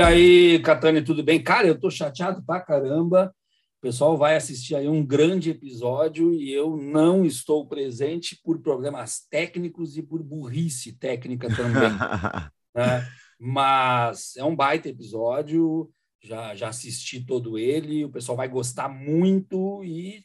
E aí, Catane, tudo bem? Cara, eu tô chateado pra caramba. O pessoal vai assistir aí um grande episódio e eu não estou presente por problemas técnicos e por burrice técnica também. né? Mas é um baita episódio, já, já assisti todo ele, o pessoal vai gostar muito e,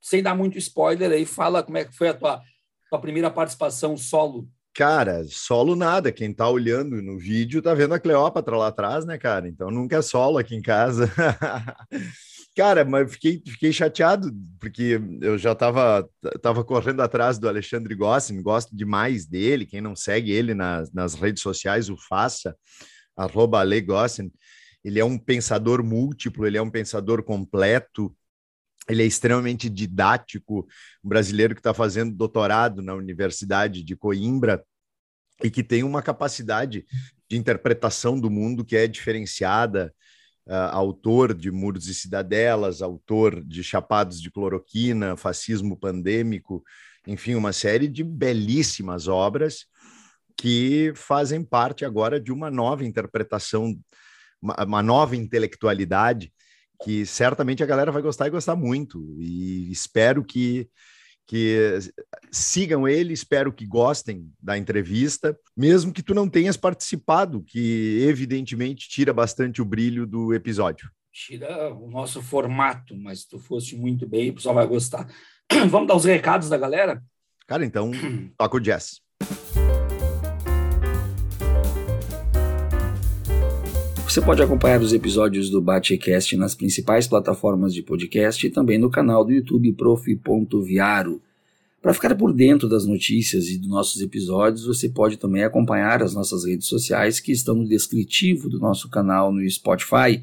sem dar muito spoiler aí, fala como é que foi a tua, tua primeira participação solo Cara, solo nada. Quem tá olhando no vídeo tá vendo a Cleópatra lá atrás, né, cara? Então nunca é solo aqui em casa. cara, mas fiquei, fiquei chateado, porque eu já tava, tava correndo atrás do Alexandre Gossin, gosto demais dele. Quem não segue ele nas, nas redes sociais, o faça, arroba Ale Gossin. Ele é um pensador múltiplo, ele é um pensador completo, ele é extremamente didático, um brasileiro que está fazendo doutorado na Universidade de Coimbra e que tem uma capacidade de interpretação do mundo que é diferenciada, uh, autor de Muros e Cidadelas, autor de Chapados de Cloroquina, Fascismo Pandêmico, enfim, uma série de belíssimas obras que fazem parte agora de uma nova interpretação, uma, uma nova intelectualidade que certamente a galera vai gostar e gostar muito. E espero que, que sigam ele, espero que gostem da entrevista, mesmo que tu não tenhas participado, que evidentemente tira bastante o brilho do episódio. Tira o nosso formato, mas se tu fosse muito bem, o pessoal vai gostar. Vamos dar os recados da galera? Cara, então toca o jazz. Você pode acompanhar os episódios do Batecast nas principais plataformas de podcast e também no canal do YouTube prof.viaro. Para ficar por dentro das notícias e dos nossos episódios, você pode também acompanhar as nossas redes sociais que estão no descritivo do nosso canal no Spotify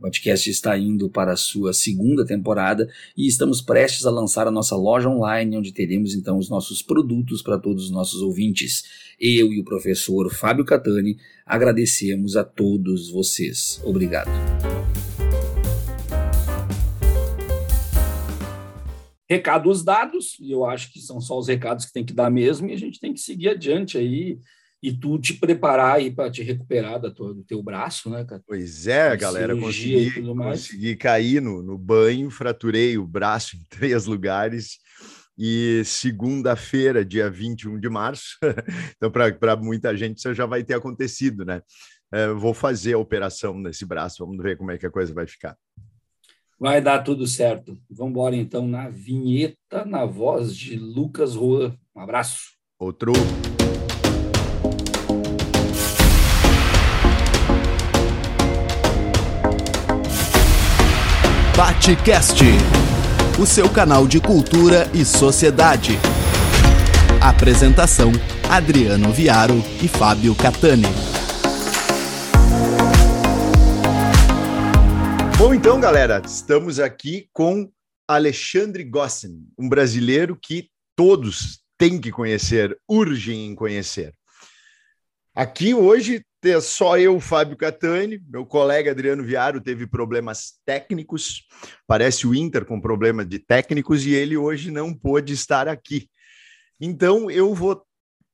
O podcast está indo para a sua segunda temporada e estamos prestes a lançar a nossa loja online, onde teremos então os nossos produtos para todos os nossos ouvintes. Eu e o professor Fábio Catani agradecemos a todos vocês. Obrigado. Recados dados, e eu acho que são só os recados que tem que dar mesmo, e a gente tem que seguir adiante aí e tu te preparar aí para te recuperar da tua, do teu braço, né, cara? Pois é, galera, consegui, consegui cair no, no banho, fraturei o braço em três lugares. E segunda-feira, dia 21 de março, então para muita gente isso já vai ter acontecido, né? É, vou fazer a operação nesse braço, vamos ver como é que a coisa vai ficar. Vai dar tudo certo. Vamos embora então na vinheta, na voz de Lucas Juan. Um abraço. Outro. Batecast, o seu canal de cultura e sociedade. Apresentação: Adriano Viaro e Fábio Catani. Bom, então, galera, estamos aqui com Alexandre Gossin, um brasileiro que todos têm que conhecer, urgem em conhecer. Aqui hoje ter só eu, Fábio Catani, meu colega Adriano Viaro teve problemas técnicos, parece o Inter com problema de técnicos e ele hoje não pôde estar aqui. Então eu vou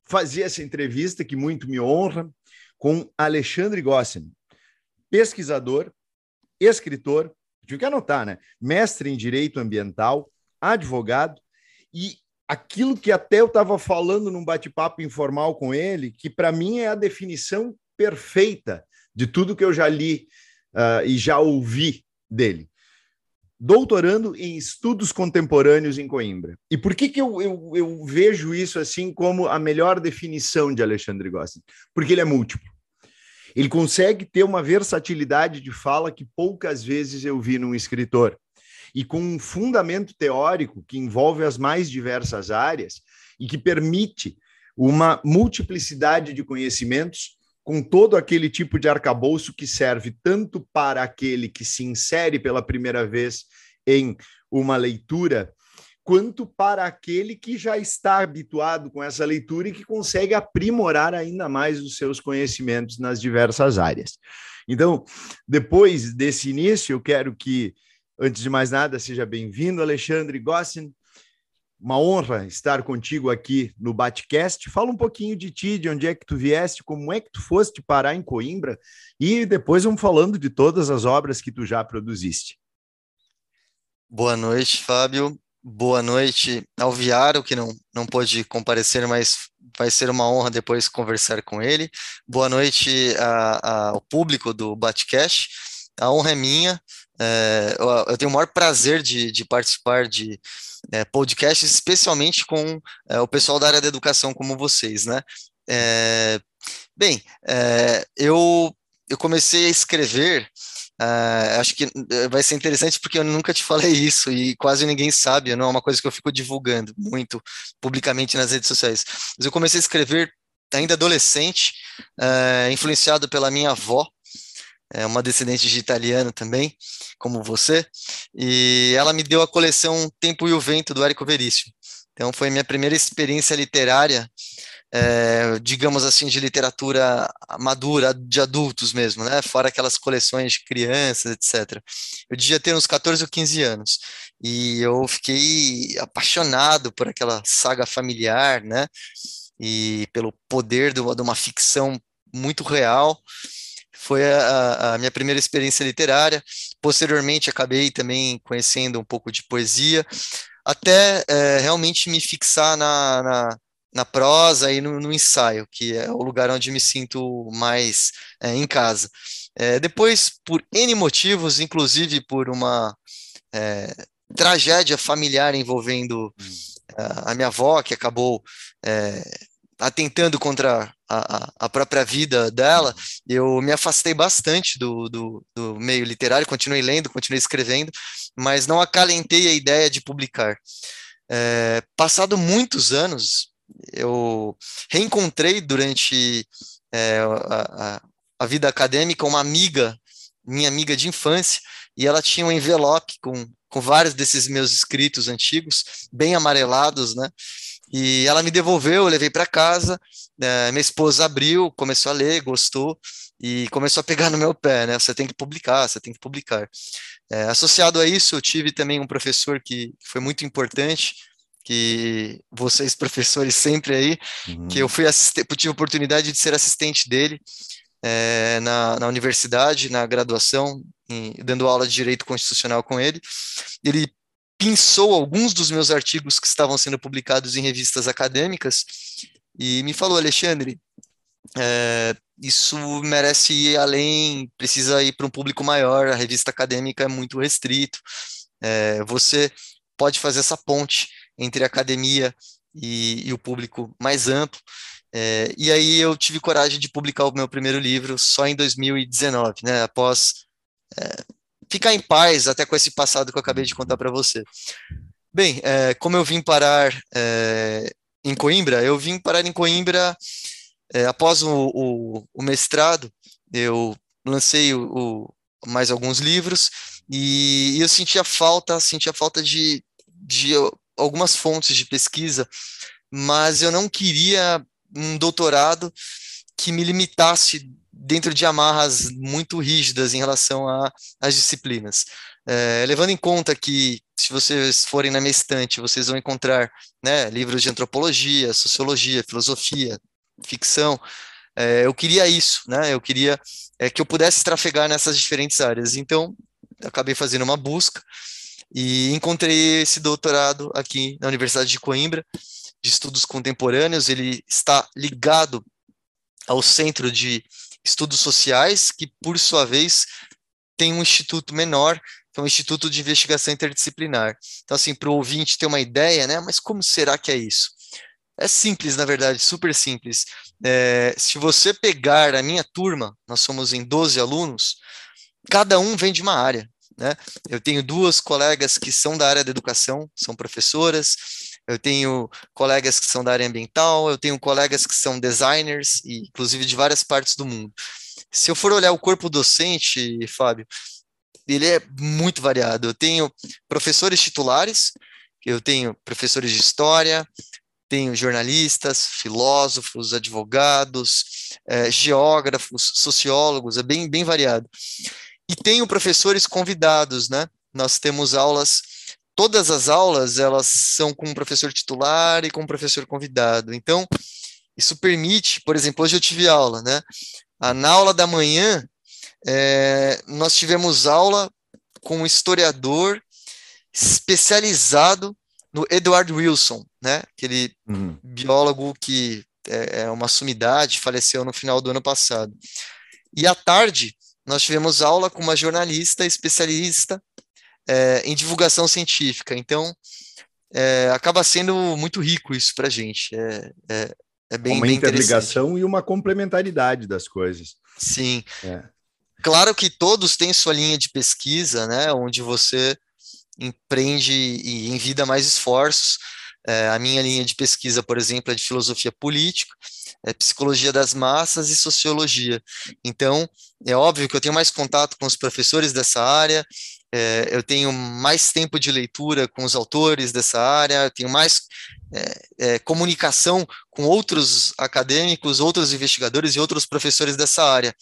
fazer essa entrevista que muito me honra com Alexandre Gossen, pesquisador, escritor, tive que anotar, né? Mestre em Direito Ambiental, advogado e aquilo que até eu estava falando num bate-papo informal com ele, que para mim é a definição perfeita de tudo que eu já li uh, e já ouvi dele. Doutorando em estudos contemporâneos em Coimbra. E por que, que eu, eu, eu vejo isso assim como a melhor definição de Alexandre Gossin? Porque ele é múltiplo. Ele consegue ter uma versatilidade de fala que poucas vezes eu vi num escritor. E com um fundamento teórico que envolve as mais diversas áreas e que permite uma multiplicidade de conhecimentos com todo aquele tipo de arcabouço que serve tanto para aquele que se insere pela primeira vez em uma leitura quanto para aquele que já está habituado com essa leitura e que consegue aprimorar ainda mais os seus conhecimentos nas diversas áreas. Então, depois desse início, eu quero que, antes de mais nada, seja bem-vindo, Alexandre Gossin. Uma honra estar contigo aqui no Batcast. Fala um pouquinho de ti, de onde é que tu vieste, como é que tu foste parar em Coimbra e depois vamos falando de todas as obras que tu já produziste. Boa noite, Fábio. Boa noite ao Viaro, que não, não pôde comparecer, mas vai ser uma honra depois conversar com ele. Boa noite a, a, ao público do Batcash. A honra é minha. É, eu, tenho o maior prazer de, de participar de é, podcasts, especialmente com é, o pessoal da área da educação como vocês, né? É, bem, é, eu, eu comecei a escrever Uh, acho que vai ser interessante porque eu nunca te falei isso e quase ninguém sabe, não é uma coisa que eu fico divulgando muito publicamente nas redes sociais. Mas eu comecei a escrever ainda adolescente, influenciado pela minha avó, é uma descendente de italiano também, como você, e ela me deu a coleção Tempo e o Vento do Érico Veríssimo. Então foi minha primeira experiência literária é, digamos assim, de literatura madura, de adultos mesmo, né? Fora aquelas coleções de crianças, etc. Eu devia ter uns 14 ou 15 anos. E eu fiquei apaixonado por aquela saga familiar, né? E pelo poder de uma, de uma ficção muito real. Foi a, a minha primeira experiência literária. Posteriormente, acabei também conhecendo um pouco de poesia, até é, realmente me fixar na, na na prosa e no, no, ensaio, que é o lugar onde me sinto mais é, em casa. É, depois, por N motivos, inclusive por uma tragédia familiar envolvendo a, a minha avó, que acabou é, atentando contra a, a, própria vida dela, eu me afastei bastante do, do, do, meio literário, continuei lendo, continuei escrevendo, mas não acalentei a ideia de publicar. É, passado muitos anos, eu reencontrei durante é, a, a, vida acadêmica uma amiga, minha amiga de infância, e ela tinha um envelope com, com vários desses meus escritos antigos, bem amarelados, né? E ela me devolveu, eu levei para casa, é, minha esposa abriu, começou a ler, gostou, e começou a pegar no meu pé, né? Você tem que publicar, você tem que publicar. É, associado a isso, eu tive também um professor que foi muito importante, que vocês professores sempre aí, uhum. que eu fui tive a oportunidade de ser assistente dele é, na, na universidade, na graduação, em, dando aula de direito constitucional com ele. Ele pensou alguns dos meus artigos que estavam sendo publicados em revistas acadêmicas e me falou, Alexandre, é, isso merece ir além, precisa ir para um público maior, a revista acadêmica é muito restrito, é, você pode fazer essa ponte entre a academia e, e o público mais amplo. É, e aí eu tive coragem de publicar o meu primeiro livro só em 2019, né, após é, ficar em paz até com esse passado que eu acabei de contar para você. Bem, é, como eu vim parar é, em Coimbra, eu vim parar em Coimbra é, após o, o, o, mestrado, eu lancei o, mais alguns livros e, e eu sentia falta, sentia falta de, de algumas fontes de pesquisa, mas eu não queria um doutorado que me limitasse dentro de amarras muito rígidas em relação às disciplinas. É, levando em conta que, se vocês forem na minha estante, vocês vão encontrar né, livros de antropologia, sociologia, filosofia, ficção. É, eu queria isso, né? Eu queria é, que eu pudesse trafegar nessas diferentes áreas. Então, acabei fazendo uma busca e encontrei esse doutorado aqui na Universidade de Coimbra, de Estudos Contemporâneos. Ele está ligado ao Centro de Estudos Sociais, que, por sua vez, tem um instituto menor, que é um Instituto de Investigação Interdisciplinar. Então, assim, para o ouvinte ter uma ideia, né, mas como será que é isso? É simples, na verdade, super simples. É, se você pegar a minha turma, nós somos em 12 alunos, cada um vem de uma área. Né? Eu tenho duas colegas que são da área da educação, são professoras, eu tenho colegas que são da área ambiental, eu tenho colegas que são designers, e, inclusive de várias partes do mundo. Se eu for olhar o corpo docente, Fábio, ele é muito variado. Eu tenho professores titulares, eu tenho professores de história, tenho jornalistas, filósofos, advogados, é, geógrafos, sociólogos, é bem, bem variado. E tenho professores convidados, né? Nós temos aulas, todas as aulas, elas são com um professor titular e com um professor convidado. Então, isso permite, por exemplo, hoje eu tive aula, né? Ah, na aula da manhã, é, nós tivemos aula com um historiador especializado no Edward Wilson, né? Aquele uhum. biólogo que é, é uma sumidade, faleceu no final do ano passado. E à tarde, nós tivemos aula com uma jornalista especialista é, em divulgação científica. Então, é, acaba sendo muito rico isso para a gente. É, é, é bem, uma bem interligação e uma complementaridade das coisas. Sim. É. Claro que todos têm sua linha de pesquisa, né, onde você empreende e envida mais esforços. É, a minha linha de pesquisa, por exemplo, é de filosofia política, é psicologia das massas e sociologia. Então, é óbvio que eu tenho mais contato com os professores dessa área, é, eu tenho mais tempo de leitura com os autores dessa área, tenho mais é, é, comunicação com outros acadêmicos, outros investigadores e outros professores dessa área.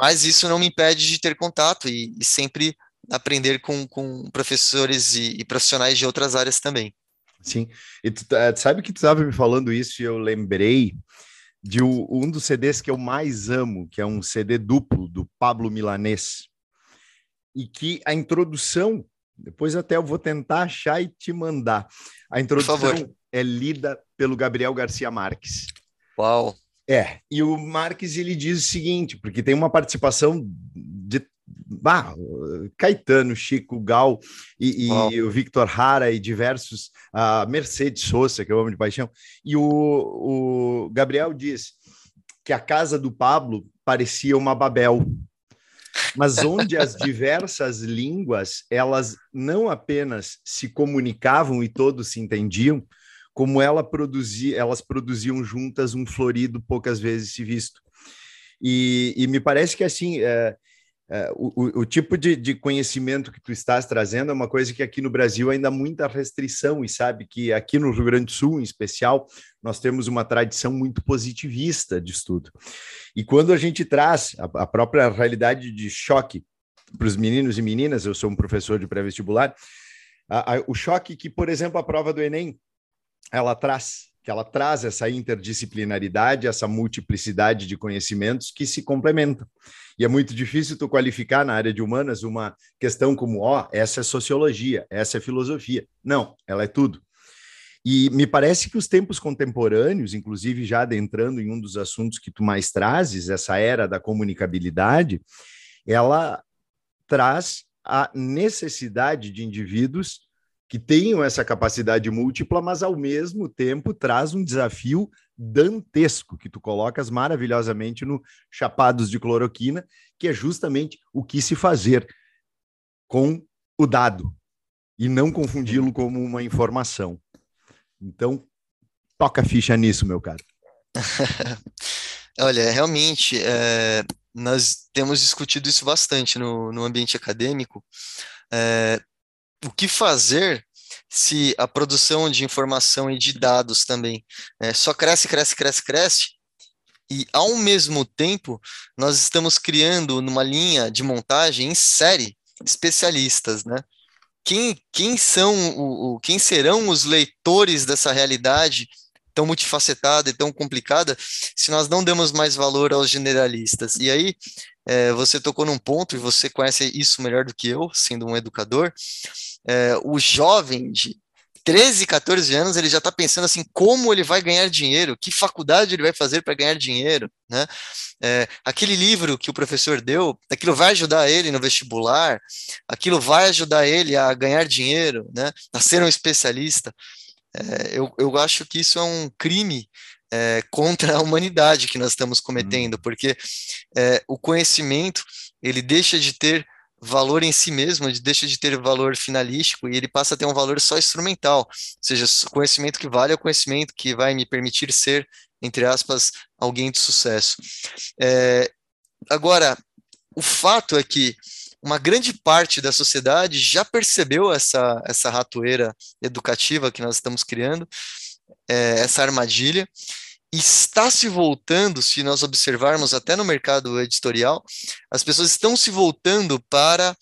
Mas isso não me impede de ter contato e, e sempre aprender com, com professores e, e profissionais de outras áreas também. Sim, e tu, uh, sabe que tu estava me falando isso e eu lembrei de um dos CDs que eu mais amo, que é um CD duplo do Pablo Milanês, e que a introdução, depois até eu vou tentar achar e te mandar. A introdução é lida pelo Gabriel Garcia Marques. Uau! É, e o Marques ele diz o seguinte, porque tem uma participação de bah, Caetano, Chico, Gal e, e o Victor Hara e diversos, a Mercedes Sosa, que eu amo de paixão, e o, o Gabriel diz que a casa do Pablo parecia uma Babel, mas onde as diversas línguas elas não apenas se comunicavam e todos se entendiam, como ela produzia, elas produziam juntas um florido poucas vezes se visto. E, e me parece que assim é, o, o, tipo de, de, conhecimento que tu estás trazendo é uma coisa que aqui no Brasil ainda há muita restrição, e sabe que aqui no Rio Grande do Sul, em especial, nós temos uma tradição muito positivista de estudo. E quando a gente traz a, a própria realidade de choque para os meninos e meninas, eu sou um professor de pré-vestibular, o choque que, por exemplo, a prova do Enem, ela traz que ela traz essa interdisciplinaridade, essa multiplicidade de conhecimentos que se complementam. E é muito difícil tu qualificar na área de humanas uma questão como, ó, oh, essa é sociologia, essa é filosofia. Não, ela é tudo. E me parece que os tempos contemporâneos, inclusive já adentrando em um dos assuntos que tu mais trazes, essa era da comunicabilidade, ela traz a necessidade de indivíduos que tenham essa capacidade múltipla, mas ao mesmo tempo traz um desafio dantesco que tu colocas maravilhosamente no Chapados de Cloroquina, que é justamente o que se fazer com o dado e não confundi-lo como uma informação. Então, toca ficha nisso, meu caro. Olha, realmente, é, nós temos discutido isso bastante no, no ambiente acadêmico. É, o que fazer se a produção de informação e de dados também é, só cresce, cresce, cresce, cresce, e ao mesmo tempo nós estamos criando numa linha de montagem em série especialistas, né? Quem, quem são o, o quem serão os leitores dessa realidade tão multifacetada e tão complicada se nós não damos mais valor aos generalistas. E aí, é, você tocou num ponto, e você conhece isso melhor do que eu, sendo um educador, é, o jovem de 13, 14 anos, ele já está pensando assim, como ele vai ganhar dinheiro, que faculdade ele vai fazer para ganhar dinheiro, né? É, aquele livro que o professor deu, aquilo vai ajudar ele no vestibular, aquilo vai ajudar ele a ganhar dinheiro, né? A ser um especialista. É, eu, eu acho que isso é um crime é, contra a humanidade que nós estamos cometendo, hum. porque é, o conhecimento ele deixa de ter valor em si mesmo, deixa de ter valor finalístico e ele passa a ter um valor só instrumental, ou seja, conhecimento que vale é o conhecimento que vai me permitir ser, entre aspas, alguém de sucesso. É, agora, o fato é que uma grande parte da sociedade já percebeu essa, essa ratoeira educativa que nós estamos criando, é, essa armadilha, está se voltando, se nós observarmos até no mercado editorial, as pessoas estão se voltando para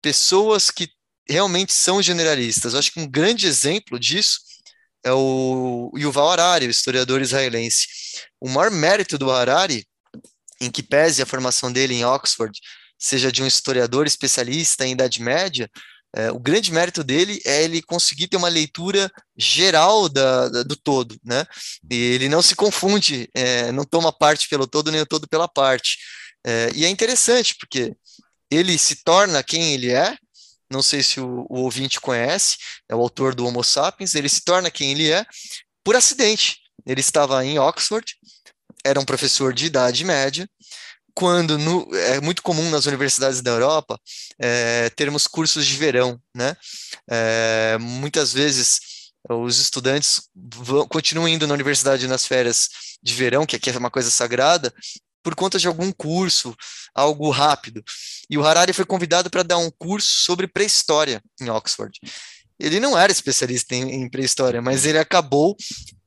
pessoas que realmente são generalistas. Eu acho que um grande exemplo disso é o Yuval Harari, o historiador israelense. O maior mérito do Harari, em que pese a formação dele em Oxford, seja de um historiador especialista em Idade Média, é, o grande mérito dele é ele conseguir ter uma leitura geral da, da do todo, né? E ele não se confunde, é, não toma parte pelo todo nem o todo pela parte. É, e é interessante porque ele se torna quem ele é. Não sei se o, o ouvinte conhece, é o autor do Homo Sapiens. Ele se torna quem ele é por acidente. Ele estava em Oxford, era um professor de idade média, quando no, é muito comum nas universidades da Europa é, termos cursos de verão, né? É, muitas vezes os estudantes vão, continuam indo na universidade nas férias de verão, que aqui é uma coisa sagrada, por conta de algum curso, algo rápido. E o Harari foi convidado para dar um curso sobre pré-história em Oxford. Ele não era especialista em, em pré-história, mas ele acabou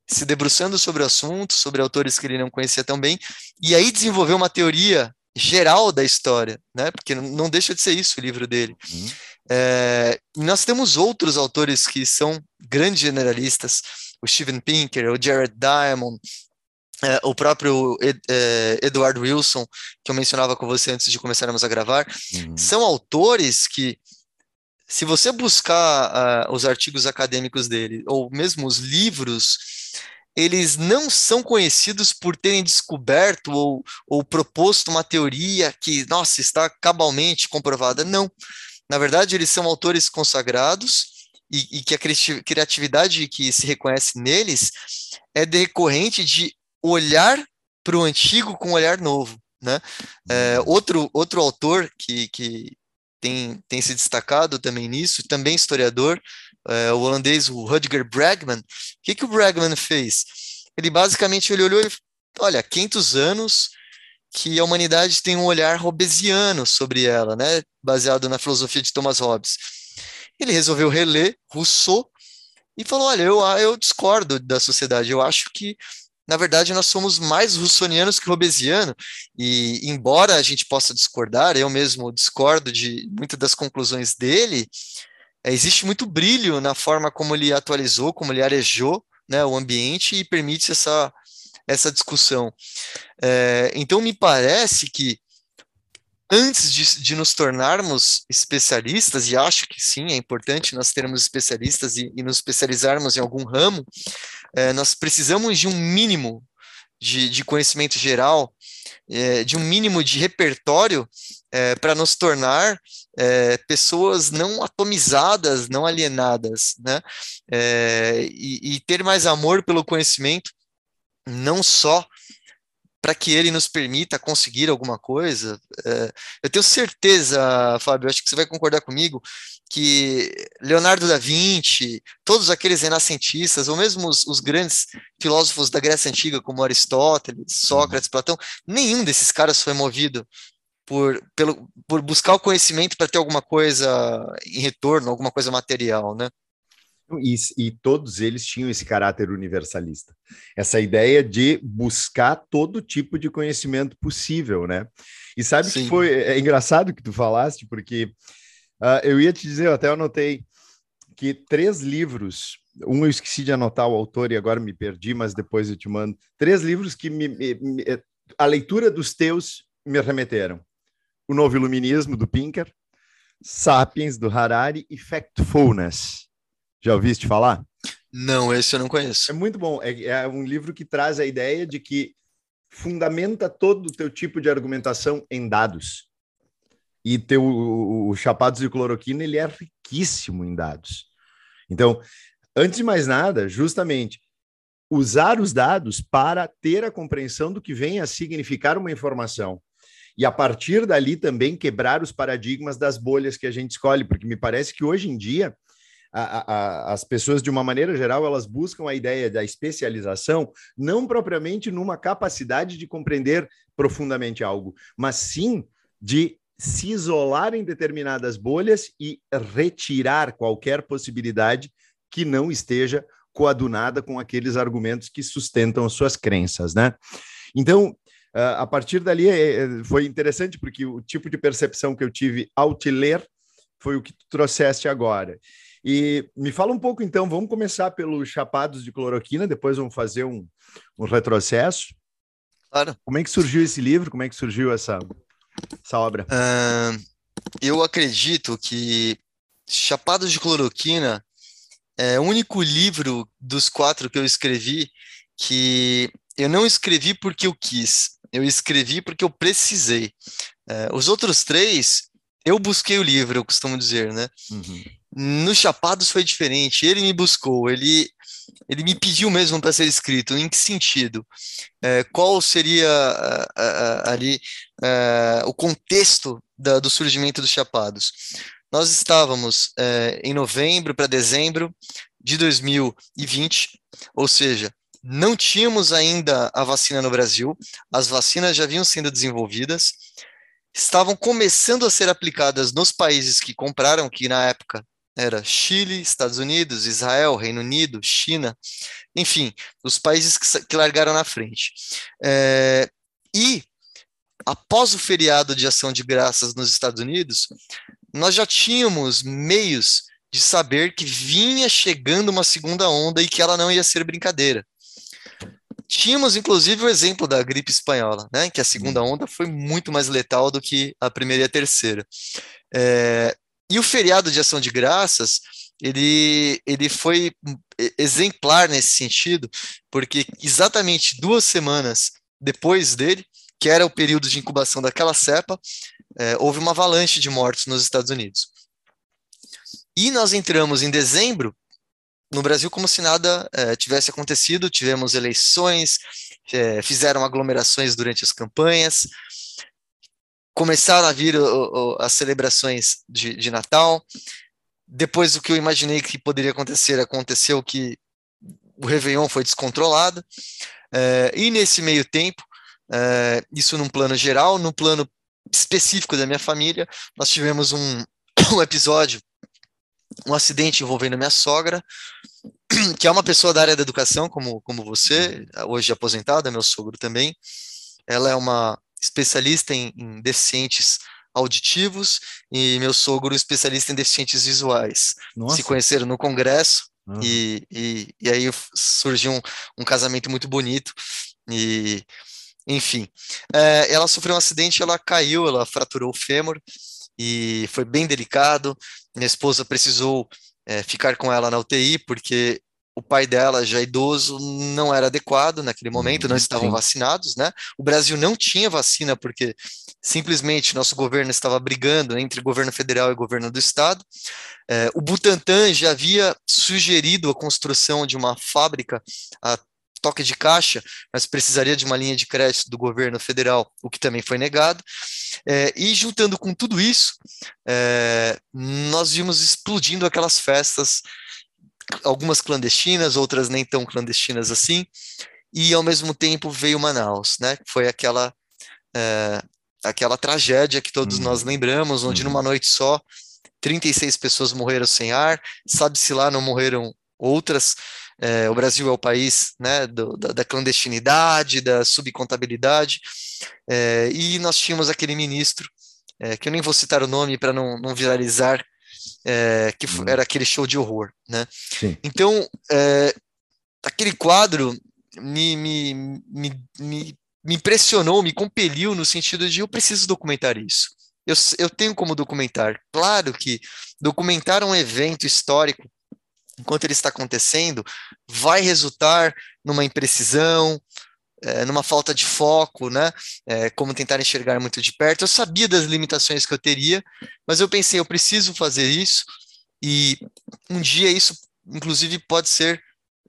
se debruçando sobre o assunto, sobre autores que ele não conhecia tão bem, e aí desenvolveu uma teoria geral da história, né? Porque não deixa de ser isso o livro dele. Uhum. É, nós temos outros autores que são grandes generalistas, o Steven Pinker, o Jared Diamond, é, o próprio Ed, é, Edward Wilson, que eu mencionava com você antes de começarmos a gravar, uhum. são autores que se você buscar uh, os artigos acadêmicos dele, ou mesmo os livros, eles não são conhecidos por terem descoberto ou, ou proposto uma teoria que, nossa, está cabalmente comprovada. Não. Na verdade, eles são autores consagrados e, e que a criatividade que se reconhece neles é decorrente de olhar para o antigo com um olhar novo. Né? É, outro, outro autor que, que tem, tem se destacado também nisso, também historiador, é, o holandês, o Rutger Bregman. O que, que o Bregman fez? Ele basicamente ele olhou e olha, 500 anos que a humanidade tem um olhar robesiano sobre ela, né, baseado na filosofia de Thomas Hobbes. Ele resolveu reler Rousseau e falou, olha, eu, eu discordo da sociedade, eu acho que na verdade, nós somos mais russonianos que robesiano, e embora a gente possa discordar, eu mesmo discordo de muitas das conclusões dele, é, existe muito brilho na forma como ele atualizou, como ele arejou né, o ambiente e permite essa, essa discussão. É, então, me parece que antes de, de, nos tornarmos especialistas, e acho que sim, é importante nós termos especialistas e, e nos especializarmos em algum ramo, é, nós precisamos de um mínimo de, de conhecimento geral, é, de um mínimo de repertório é, para nos tornar é, pessoas não atomizadas, não alienadas, né? É, e, e, ter mais amor pelo conhecimento, não só para que ele nos permita conseguir alguma coisa. É, eu tenho certeza, Fábio, acho que você vai concordar comigo, que Leonardo da Vinci, todos aqueles renascentistas, ou mesmo os, os, grandes filósofos da Grécia Antiga, como Aristóteles, Sócrates, Platão, nenhum desses caras foi movido por, pelo, por buscar o conhecimento para ter alguma coisa em retorno, alguma coisa material, né? E, e, todos eles tinham esse caráter universalista, essa ideia de buscar todo tipo de conhecimento possível, né? E sabe Sim. que foi é engraçado que tu falaste, porque uh, eu ia te dizer, eu até anotei que três livros, um eu esqueci de anotar o autor e agora me perdi, mas depois eu te mando, três livros que me, me, me, a leitura dos teus me remeteram. O Novo Iluminismo, do Pinker, Sapiens, do Harari e Factfulness, já ouviste falar? Não, esse eu não conheço. É muito bom. É, é um livro que traz a ideia de que fundamenta todo o teu tipo de argumentação em dados. E teu, o, o Chapados de Cloroquina, ele é riquíssimo em dados. Então, antes de mais nada, justamente usar os dados para ter a compreensão do que vem a significar uma informação. E a partir dali também quebrar os paradigmas das bolhas que a gente escolhe, porque me parece que hoje em dia a, a, as pessoas, de uma maneira geral, elas buscam a ideia da especialização, não propriamente numa capacidade de compreender profundamente algo, mas sim de se isolar em determinadas bolhas e retirar qualquer possibilidade que não esteja coadunada com aqueles argumentos que sustentam suas crenças, né? Então, a partir dali é, é, foi interessante porque o tipo de percepção que eu tive ao te ler foi o que tu trouxeste agora. E me fala um pouco então, vamos começar pelos chapados de cloroquina, depois vamos fazer um, um retrocesso. Claro. Como é que surgiu esse livro? Como é que surgiu essa, essa obra? Uh, eu acredito que Chapados de Cloroquina é o único livro dos quatro que eu escrevi que eu não escrevi porque eu quis, eu escrevi porque eu precisei. É, os outros três, eu busquei o livro, eu costumo dizer, né? Uhum. No Chapados foi diferente, ele me buscou, ele, ele me pediu mesmo para ser escrito. Em que sentido? É, qual seria ali é, o contexto da, do surgimento dos Chapados? Nós estávamos é, em novembro para dezembro de 2020, ou seja, não tínhamos ainda a vacina no Brasil, as vacinas já vinham sendo desenvolvidas, estavam começando a ser aplicadas nos países que compraram, que na época era Chile, Estados Unidos, Israel, Reino Unido, China, enfim, os países que, que largaram na frente. É, e após o feriado de ação de graças nos Estados Unidos, nós já tínhamos meios de saber que vinha chegando uma segunda onda e que ela não ia ser brincadeira. Tínhamos, inclusive, o exemplo da gripe espanhola, né, que a segunda onda foi muito mais letal do que a primeira e a terceira. É, e o feriado de ação de graças, ele, ele foi exemplar nesse sentido, porque exatamente duas semanas depois dele, que era o período de incubação daquela cepa, é, houve uma avalanche de mortos nos Estados Unidos. E nós entramos em dezembro no Brasil como se nada é, tivesse acontecido, tivemos eleições, é, fizeram aglomerações durante as campanhas, começaram a vir o, o, as celebrações de, de, Natal. Depois do que eu imaginei que poderia acontecer, aconteceu que o Réveillon foi descontrolado. É, e nesse meio tempo, é, isso num plano geral, no plano específico da minha família, nós tivemos um, um episódio um acidente envolvendo minha sogra, que é uma pessoa da área da educação, como, como você, hoje aposentada, meu sogro também. Ela é uma especialista em, em deficientes auditivos e meu sogro especialista em deficientes visuais. Nossa. Se conheceram no congresso e, e, e, aí surgiu um, um casamento muito bonito e enfim, é, ela sofreu um acidente, ela caiu, ela fraturou o fêmur e foi bem delicado. Minha esposa precisou é, ficar com ela na UTI porque o pai dela, já idoso, não era adequado naquele momento, não uhum, estavam Sim. vacinados, né? O Brasil não tinha vacina porque simplesmente nosso governo estava brigando entre governo federal e governo do estado. É, o Butantan já havia sugerido a construção de uma fábrica há toque de caixa, mas precisaria de uma linha de crédito do governo federal, o que também foi negado. É, e juntando com tudo isso, é, nós vimos explodindo aquelas festas, algumas clandestinas, outras nem tão clandestinas assim, e ao mesmo tempo veio Manaus, né? Foi aquela é, aquela tragédia que todos uhum. nós lembramos, onde uhum. numa noite só 36 pessoas morreram sem ar, sabe-se lá não morreram outras. É, o Brasil é o país né, do, da, da, clandestinidade, da subcontabilidade, é, e nós tínhamos aquele ministro, que eu nem vou citar o nome para não, não, viralizar, é, que uhum. era aquele show de horror. Né? Então, é, aquele quadro me, me, me, me, me impressionou, me compeliu no sentido de eu preciso documentar isso. Eu, eu tenho como documentar. Claro que documentar um evento histórico enquanto ele está acontecendo, vai resultar numa imprecisão, é, numa falta de foco, né? É, como tentar enxergar muito de perto. Eu sabia das limitações que eu teria, mas eu pensei, eu preciso fazer isso, e um dia isso inclusive, pode ser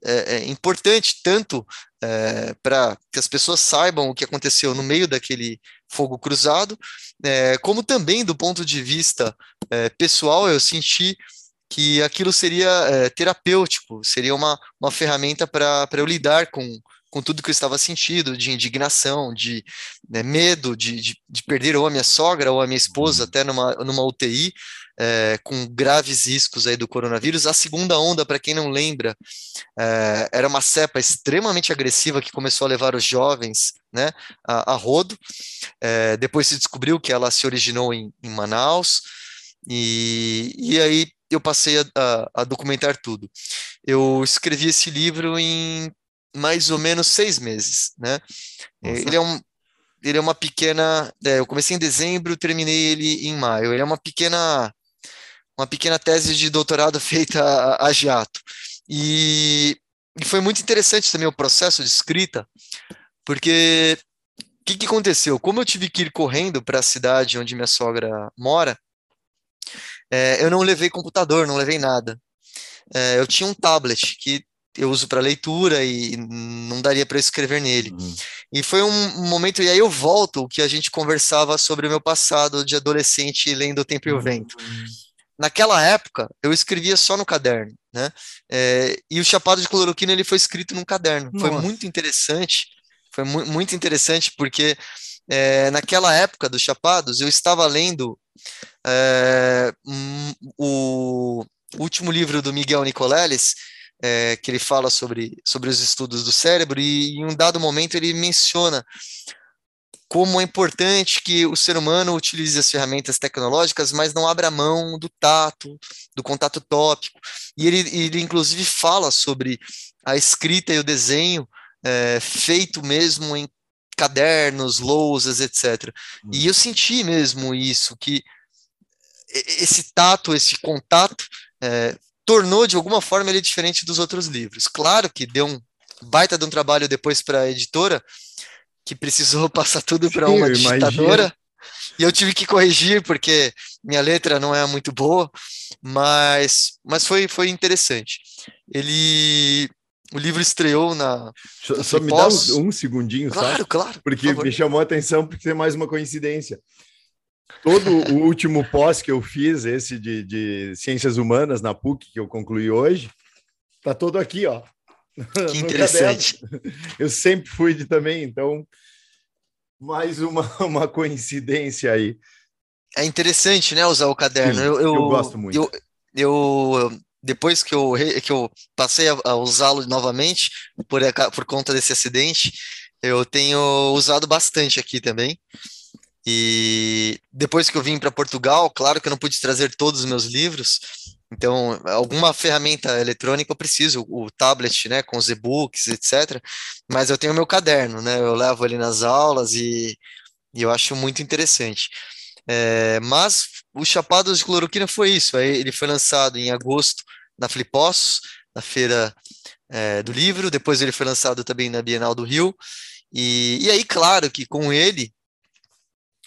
é, é importante tanto é, para que as pessoas saibam o que aconteceu no meio daquele fogo cruzado, é, como também do ponto de vista pessoal, eu senti que aquilo seria terapêutico, seria uma, uma ferramenta para eu lidar com, com tudo que eu estava sentindo, de indignação, de né, medo de, de, de, perder ou a minha sogra ou a minha esposa uhum. até numa, numa UTI, é, com graves riscos aí do coronavírus. A segunda onda, para quem não lembra, é, era uma cepa extremamente agressiva que começou a levar os jovens né, a, a rodo. É, depois se descobriu que ela se originou em, em Manaus, e, e aí eu passei a, a, a documentar tudo. Eu escrevi esse livro em mais ou menos seis meses, né? Nossa. Ele é um ele é uma pequena, é, eu comecei em dezembro, terminei ele em maio. Ele é uma pequena uma pequena tese de doutorado feita a, a jato. E, e, foi muito interessante também o processo de escrita, porque o que, que aconteceu? Como eu tive que ir correndo para a cidade onde minha sogra mora, é, eu não levei computador, não levei nada. É, eu tinha um tablet que eu uso para leitura e não daria para escrever nele. Uhum. E foi um momento, e aí eu volto o que a gente conversava sobre o meu passado de adolescente lendo O Tempo e o Vento. Uhum. Naquela época, eu escrevia só no caderno, né? É, e o Chapado de Cloroquina ele foi escrito num caderno. Nossa. Foi muito interessante, foi mu muito interessante porque é, naquela época dos Chapados eu estava lendo é, um, o último livro do Miguel Nicoleles, é, que ele fala sobre, sobre os estudos do cérebro, e em um dado momento ele menciona como é importante que o ser humano utilize as ferramentas tecnológicas, mas não abra mão do tato, do contato tópico. E ele, ele inclusive, fala sobre a escrita e o desenho é, feito mesmo em cadernos, lousas, etc. Hum. E eu senti mesmo isso, que esse tato, esse contato, é, tornou de alguma forma ele diferente dos outros livros. Claro que deu um baita de um trabalho depois para a editora, que precisou passar tudo para uma digitadora. E eu tive que corrigir porque minha letra não é muito boa, mas, mas foi, foi interessante. Ele o livro estreou na. Só, só me dá um, um segundinho, claro, sabe? Claro, Porque me chamou a atenção porque tem mais uma coincidência. Todo o último pós que eu fiz, esse de, de Ciências Humanas na PUC, que eu concluí hoje, tá todo aqui, ó. Que interessante. Eu sempre fui de também, então, mais uma, uma coincidência aí. É interessante, né, usar o caderno. Sim, eu, eu, eu, gosto muito. Eu, eu, depois que eu, que eu passei a, a usá-lo novamente, por, por conta desse acidente, eu tenho usado bastante aqui também. E depois que eu vim para Portugal, claro que eu não pude trazer todos os meus livros, então alguma ferramenta eletrônica eu preciso, o tablet, né, com os e-books, etc. Mas eu tenho meu caderno, né, eu levo ali nas aulas e, e eu acho muito interessante. É, mas o Chapados de Cloroquina foi isso, ele foi lançado em agosto na Flipos, na feira é, do livro, depois ele foi lançado também na Bienal do Rio, e, e aí, claro que com ele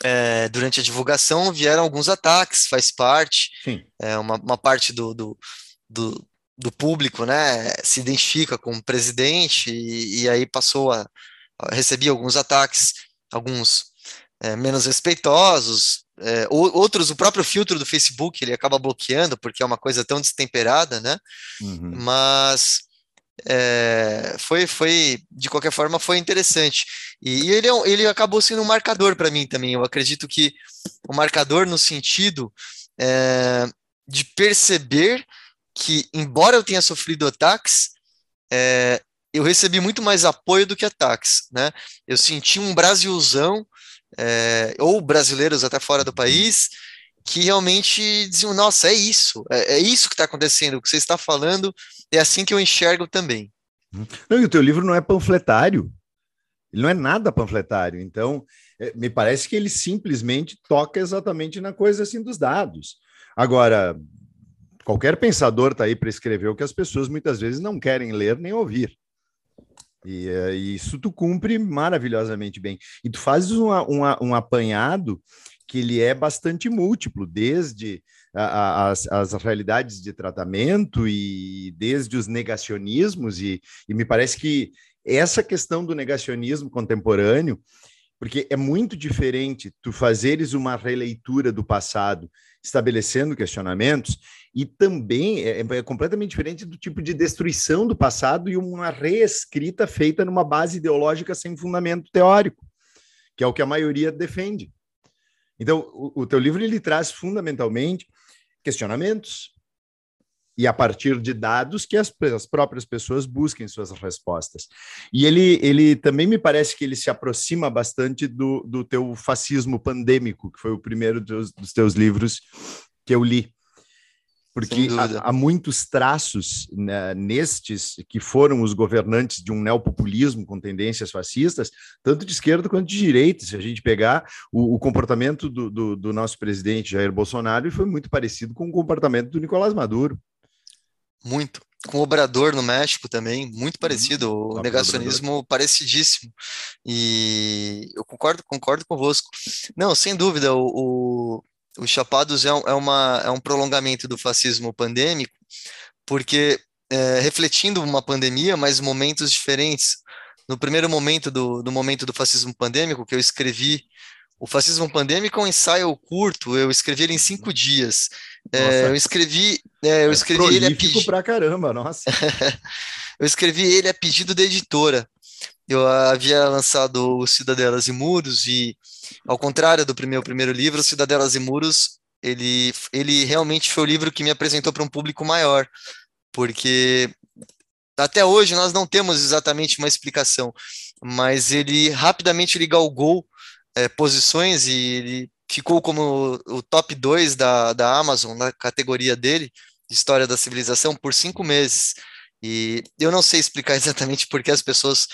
é, durante a divulgação vieram alguns ataques, faz parte, é, uma, uma, parte do, do, do, do, público né, se identifica com o presidente e, e aí passou a, a, receber alguns ataques, alguns é, menos respeitosos, é, outros, o próprio filtro do Facebook ele acaba bloqueando porque é uma coisa tão destemperada, né? Uhum. Mas é, foi, foi, de qualquer forma, foi interessante. E, ele, é ele acabou sendo um marcador para mim também. Eu acredito que o marcador no sentido é, de perceber que, embora eu tenha sofrido ataques, é, eu recebi muito mais apoio do que ataques, né? Eu senti um Brasilzão, é, ou brasileiros até fora do país, que realmente diziam, nossa, é isso, é, é isso que está acontecendo, o que você está falando é assim que eu enxergo também. Não, e o teu livro não é panfletário, ele não é nada panfletário, então é, me parece que ele simplesmente toca exatamente na coisa assim dos dados. Agora, qualquer pensador está aí para escrever o que as pessoas muitas vezes não querem ler nem ouvir. E, é, isso tu cumpre maravilhosamente bem. E tu fazes um apanhado que ele é bastante múltiplo, desde as, as realidades de tratamento e desde os negacionismos, e, e me parece que essa questão do negacionismo contemporâneo, porque é muito diferente tu fazeres uma releitura do passado, estabelecendo questionamentos, e também é, é, completamente diferente do tipo de destruição do passado e uma reescrita feita numa base ideológica sem fundamento teórico, que é o que a maioria defende. Então, o, o teu livro ele traz fundamentalmente questionamentos, e a partir de dados que as, as, próprias pessoas busquem suas respostas. E ele, ele também me parece que ele se aproxima bastante do, do teu fascismo pandêmico, que foi o primeiro dos, dos teus livros que eu li. Porque há, há, muitos traços né, nestes que foram os governantes de um neopopulismo com tendências fascistas, tanto de esquerda quanto de direita. Se a gente pegar o, o comportamento do, do, do, nosso presidente Jair Bolsonaro, foi muito parecido com o comportamento do Nicolás Maduro. Muito. Com o Obrador no México também, muito uhum. parecido, o Obrador. negacionismo parecidíssimo. E eu concordo, concordo convosco. Não, sem dúvida, o, o, o Chapados é, um, é, uma, é um prolongamento do fascismo pandêmico, porque é, refletindo uma pandemia, mas momentos diferentes. No primeiro momento do, do momento do fascismo pandêmico, que eu escrevi o Fascismo Pandêmico é um ensaio curto, eu escrevi ele em cinco dias. É, eu escrevi, é, eu é escrevi ele a pedido. pra caramba, nossa. eu escrevi ele a pedido da editora. Eu havia lançado o Cidadelas e Muros e, ao contrário do meu primeiro livro, Cidadelas e Muros, ele, ele realmente foi o livro que me apresentou para um público maior, porque até hoje nós não temos exatamente uma explicação, mas ele rapidamente ele galgou é, posições e ele ficou como o top 2 da, da Amazon na categoria dele, História da Civilização, por cinco meses. E eu não sei explicar exatamente porque as pessoas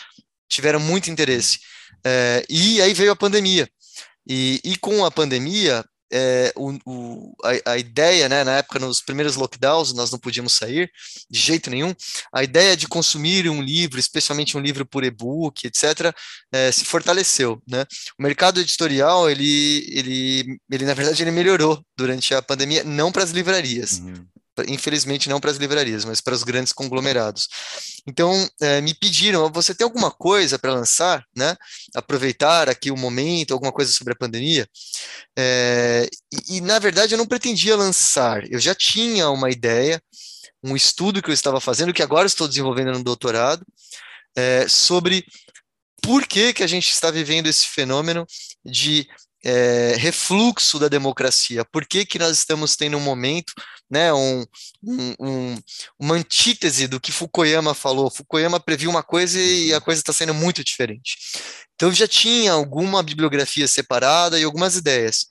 tiveram muito interesse. É, e aí veio a pandemia. E, e com a pandemia, é, o, o, a, a, ideia, né, na época, nos primeiros lockdowns, nós não podíamos sair de jeito nenhum, a ideia de consumir um livro, especialmente um livro por e-book, etc., é, se fortaleceu, né? O mercado editorial, ele, ele, ele, na verdade, ele melhorou durante a pandemia, não para as livrarias, uhum infelizmente não para as livrarias, mas para os grandes conglomerados. Então, é, me pediram, você tem alguma coisa para lançar, né? Aproveitar aqui o momento, alguma coisa sobre a pandemia. É, e, e, na verdade, eu não pretendia lançar, eu já tinha uma ideia, um estudo que eu estava fazendo, que agora estou desenvolvendo no doutorado, é, sobre por que, que a gente está vivendo esse fenômeno de é, refluxo da democracia. Por que, que nós estamos tendo um momento, né, um, um, uma antítese do que Fukuyama falou? Fukuyama previu uma coisa e a coisa está sendo muito diferente. Então já tinha alguma bibliografia separada e algumas ideias.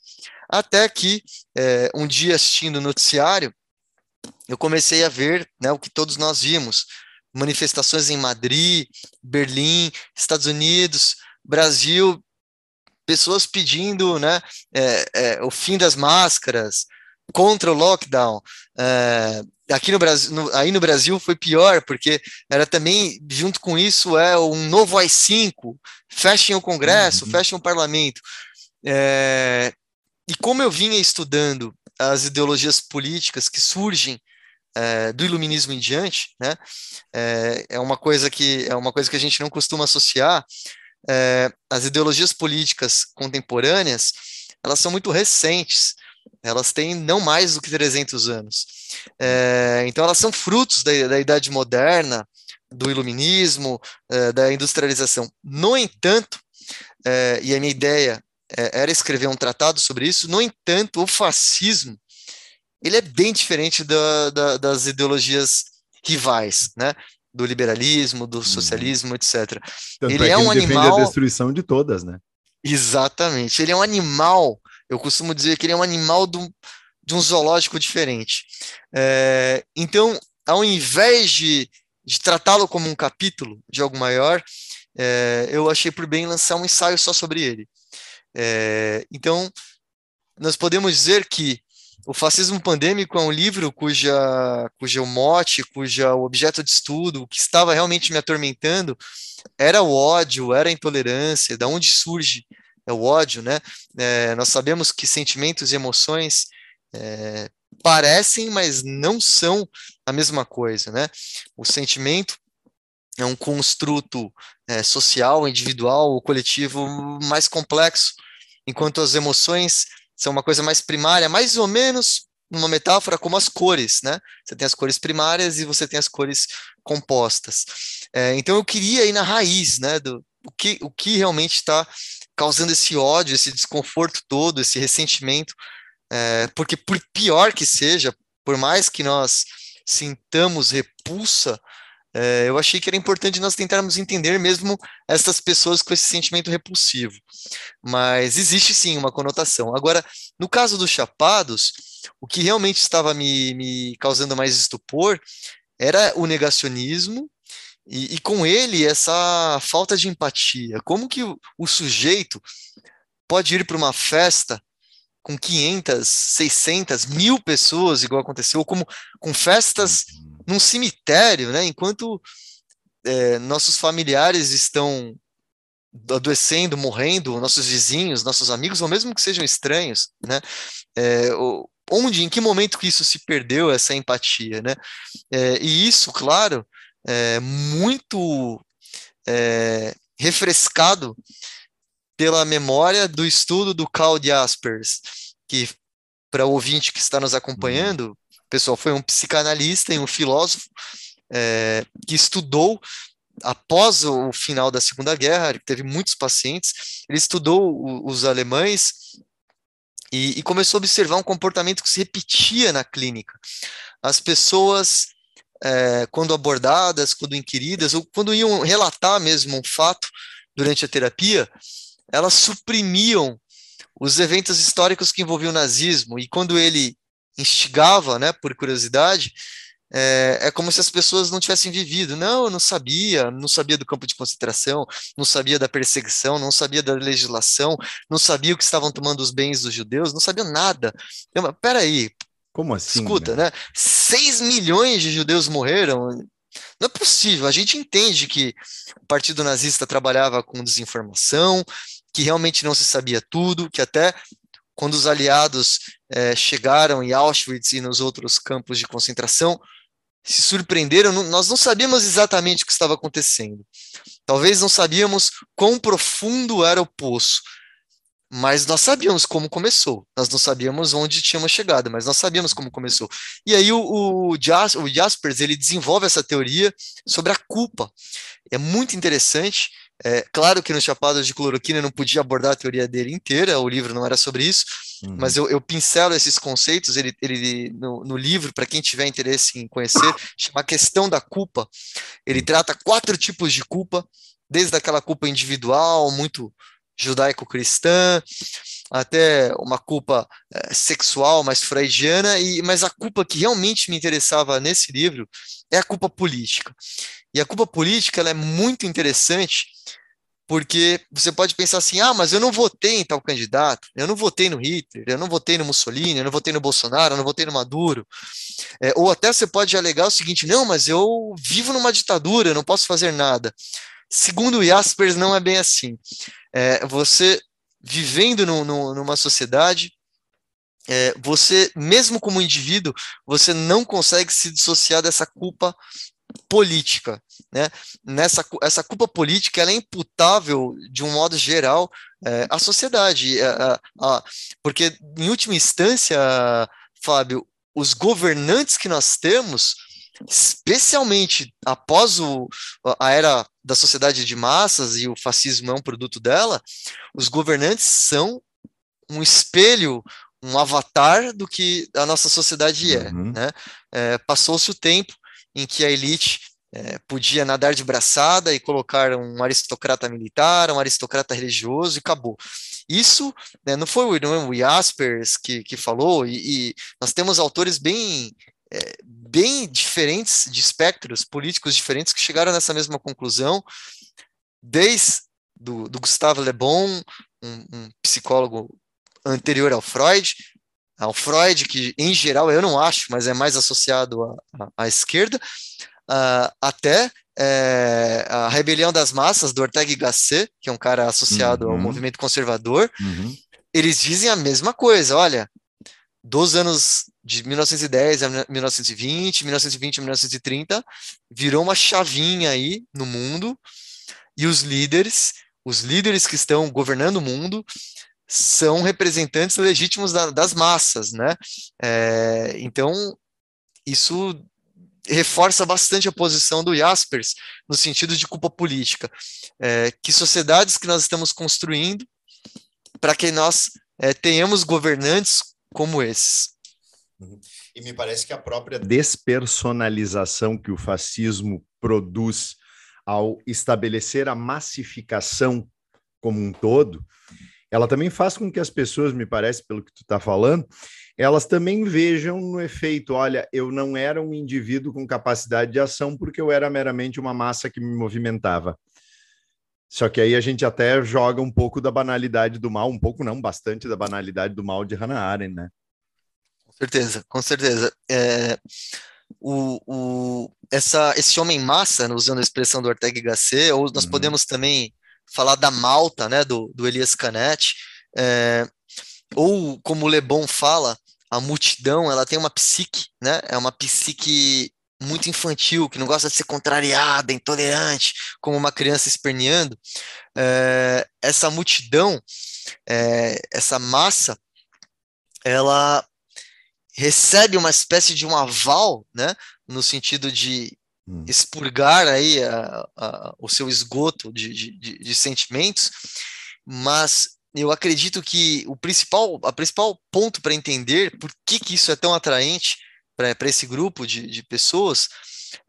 Até que é, um dia assistindo o noticiário, eu comecei a ver né, o que todos nós vimos: manifestações em Madrid, Berlim, Estados Unidos, Brasil, pessoas pedindo né, é, é, o fim das máscaras, contra o lockdown. É, aqui no Brasil, no, aí no Brasil foi pior, porque era também, junto com isso, é um novo AI-5, fechem o Congresso, uhum. fechem o parlamento. É, e como eu vinha estudando as ideologias políticas que surgem é, do iluminismo em diante, né, é, é uma coisa que é uma coisa que a gente não costuma associar, é, as ideologias políticas contemporâneas, elas são muito recentes, elas têm não mais do que 300 anos. É, então, elas são frutos da, da Idade Moderna, do Iluminismo, é, da industrialização. No entanto, é, e a minha ideia é, era escrever um tratado sobre isso, no entanto, o fascismo ele é bem diferente da, da, das ideologias rivais, né? Do liberalismo, do uhum. socialismo, etc. Tanto ele é, é um ele animal. a destruição de todas, né? Exatamente. Ele é um animal. Eu costumo dizer que ele é um animal do, de um zoológico diferente. É, então, ao invés de, de tratá-lo como um capítulo de algo maior, é, eu achei por bem lançar um ensaio só sobre ele. É, então, nós podemos dizer que o Fascismo Pandêmico é um livro cuja, cuja mote, cuja objeto de estudo, o que estava realmente me atormentando, era o ódio, era a intolerância, da onde surge é o ódio, né? É, nós sabemos que sentimentos e emoções é, parecem, mas não são a mesma coisa, né? O sentimento é um construto é, social, individual ou coletivo mais complexo, enquanto as emoções são uma coisa mais primária, mais ou menos uma metáfora como as cores, né? Você tem as cores primárias e você tem as cores compostas. É, então eu queria ir na raiz, né? Do o que, o que realmente está causando esse ódio, esse desconforto todo, esse ressentimento, é, porque por pior que seja, por mais que nós sintamos repulsa é, eu achei que era importante nós tentarmos entender mesmo essas pessoas com esse sentimento repulsivo. Mas existe sim uma conotação. Agora, no caso dos chapados, o que realmente estava me, me causando mais estupor era o negacionismo e, e, com ele essa falta de empatia. Como que o, o sujeito pode ir para uma festa com 500, 600, mil pessoas, igual aconteceu, ou como com festas uhum num cemitério, né? Enquanto é, nossos familiares estão adoecendo, morrendo, nossos vizinhos, nossos amigos, ou mesmo que sejam estranhos, né? É, onde, em que momento que isso se perdeu, essa empatia, né? É, e isso, claro, é muito é, refrescado pela memória do estudo do Carl Jaspers, que para o ouvinte que está nos acompanhando, pessoal foi um psicanalista e um filósofo é, que estudou após o final da Segunda Guerra, teve muitos pacientes, ele estudou os alemães e, e, começou a observar um comportamento que se repetia na clínica. As pessoas, é, quando abordadas, quando inquiridas, ou quando iam relatar mesmo um fato durante a terapia, elas suprimiam os eventos históricos que envolviam o nazismo, e quando ele instigava, né, por curiosidade, é, é, como se as pessoas não tivessem vivido. Não, eu não sabia, não sabia do campo de concentração, não sabia da perseguição, não sabia da legislação, não sabia o que estavam tomando os bens dos judeus, não sabia nada. Eu, peraí. Como assim? Escuta, né? né? 6 milhões de judeus morreram. Não é possível. A gente entende que o Partido Nazista trabalhava com desinformação, que realmente não se sabia tudo, que até quando os aliados é, chegaram em Auschwitz e nos outros campos de concentração, se surpreenderam, nós não sabíamos exatamente o que estava acontecendo. Talvez não sabíamos quão profundo era o poço, mas nós sabíamos como começou. Nós não sabíamos onde tínhamos chegado, mas nós sabíamos como começou. E aí o, o, o Jaspers ele desenvolve essa teoria sobre a culpa. É muito interessante é, claro que no Chapados de Cloroquina eu não podia abordar a teoria dele inteira, o livro não era sobre isso, uhum. mas eu, eu, pincelo esses conceitos. Ele, ele no, no livro, para quem tiver interesse em conhecer, chama Questão da Culpa. Ele trata quatro tipos de culpa, desde aquela culpa individual, muito judaico-cristã, até uma culpa é, sexual mais freudiana, e, mas a culpa que realmente me interessava nesse livro é a culpa política. E a culpa política ela é muito interessante porque você pode pensar assim: ah, mas eu não votei em tal candidato, eu não votei no Hitler, eu não votei no Mussolini, eu não votei no Bolsonaro, eu não votei no Maduro. É, ou até você pode alegar o seguinte: não, mas eu vivo numa ditadura, eu não posso fazer nada. Segundo Jaspers, não é bem assim. É, você vivendo no, no, numa sociedade, é, você, mesmo como indivíduo, você não consegue se dissociar dessa culpa política, né? Nessa essa culpa política ela é imputável de um modo geral é, à sociedade, é, porque em última instância, Fábio, os governantes que nós temos, especialmente após o, a era da sociedade de massas e o fascismo é um produto dela, os governantes são um espelho, um avatar do que a nossa sociedade é. Uhum. Né? É, Passou-se o tempo em que a elite é, podia nadar de braçada e colocar um aristocrata militar, um aristocrata religioso e acabou. Isso né, não foi não é o Jaspers que, que falou, e, e nós temos autores bem, é, bem diferentes, de espectros políticos diferentes, que chegaram nessa mesma conclusão, desde do, do Gustave Le Bon, um, um psicólogo anterior ao Freud, ao Freud, que em geral eu não acho, mas é mais associado à, à esquerda, uh, até é, a Rebelião das Massas, do Ortega y Gasset, que é um cara associado uhum. ao movimento conservador, uhum. eles dizem a mesma coisa, olha, dos anos de 1910 a 1920, 1920 a 1930, virou uma chavinha aí no mundo, e os líderes, os líderes que estão governando o mundo, são representantes legítimos da, das massas, né? É, então, isso reforça bastante a posição do Jaspers no sentido de culpa política. É, que sociedades que nós estamos construindo para que nós é, tenhamos governantes como esses. Uhum. E me parece que a própria despersonalização que o fascismo produz ao estabelecer a massificação como um todo, ela também faz com que as pessoas, me parece, pelo que tu está falando, elas também vejam no efeito: olha, eu não era um indivíduo com capacidade de ação porque eu era meramente uma massa que me movimentava. Só que aí a gente até joga um pouco da banalidade do mal, um pouco não, bastante da banalidade do mal de Hannah Arendt, né? Com certeza, com certeza. É, o, o, essa, esse homem massa, usando a expressão do Ortega y Gasset, ou nós uhum. podemos também falar da Malta, né, do, do Elias Canetti, é, ou como o Lebon fala, a multidão, ela tem uma psique, né, é uma psique muito infantil, que não gosta de ser contrariada, intolerante, como uma criança esperneando, é, essa multidão, é, essa massa, ela recebe uma espécie de um aval, né, no sentido de hum. expurgar aí a, a, o seu esgoto de, de, de, sentimentos, mas eu acredito que o principal, a principal ponto para entender por que, que isso é tão atraente para esse grupo de, de pessoas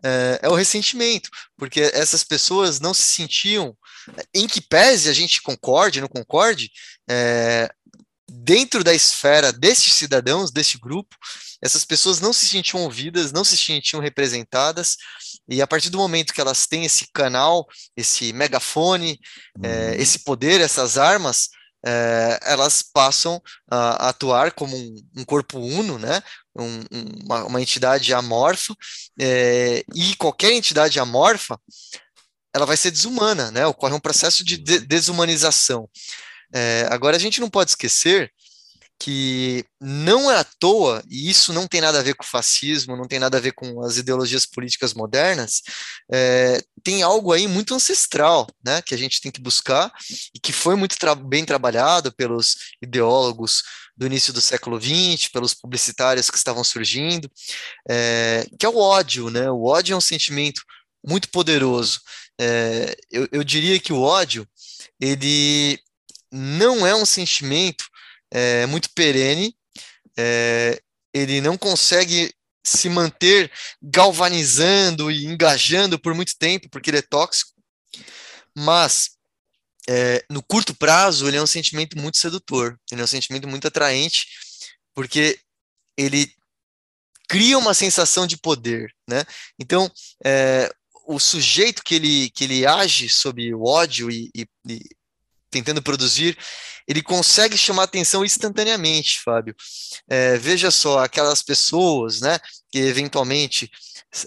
é, é, o ressentimento, porque essas pessoas não se sentiam, em que pese a gente concorde, não concorde, é, dentro da esfera desses cidadãos, deste grupo, essas pessoas não se sentiam ouvidas, não se sentiam representadas, e a partir do momento que elas têm esse canal, esse megafone, é, uhum. esse poder, essas armas, é, elas passam a, atuar como um, um corpo uno, né? Um, uma, uma, entidade amorfa, é, e qualquer entidade amorfa, ela vai ser desumana, né? Ocorre um processo de, de desumanização. É, agora, a gente não pode esquecer que não é à toa, e isso não tem nada a ver com o fascismo, não tem nada a ver com as ideologias políticas modernas, é, tem algo aí muito ancestral, né, que a gente tem que buscar e que foi muito tra bem trabalhado pelos ideólogos do início do século XX, pelos publicitários que estavam surgindo, é, que é o ódio, né, o ódio é um sentimento muito poderoso. É, eu, eu diria que o ódio, ele não é um sentimento é, muito perene, é, ele não consegue se manter galvanizando e engajando por muito tempo, porque ele é tóxico, mas é, no curto prazo ele é um sentimento muito sedutor, ele é um sentimento muito atraente, porque ele cria uma sensação de poder, né? Então, é, o sujeito que ele, que ele age sob o ódio e, e, tentando produzir, ele consegue chamar atenção instantaneamente, Fábio. É, veja só, aquelas pessoas, né, que eventualmente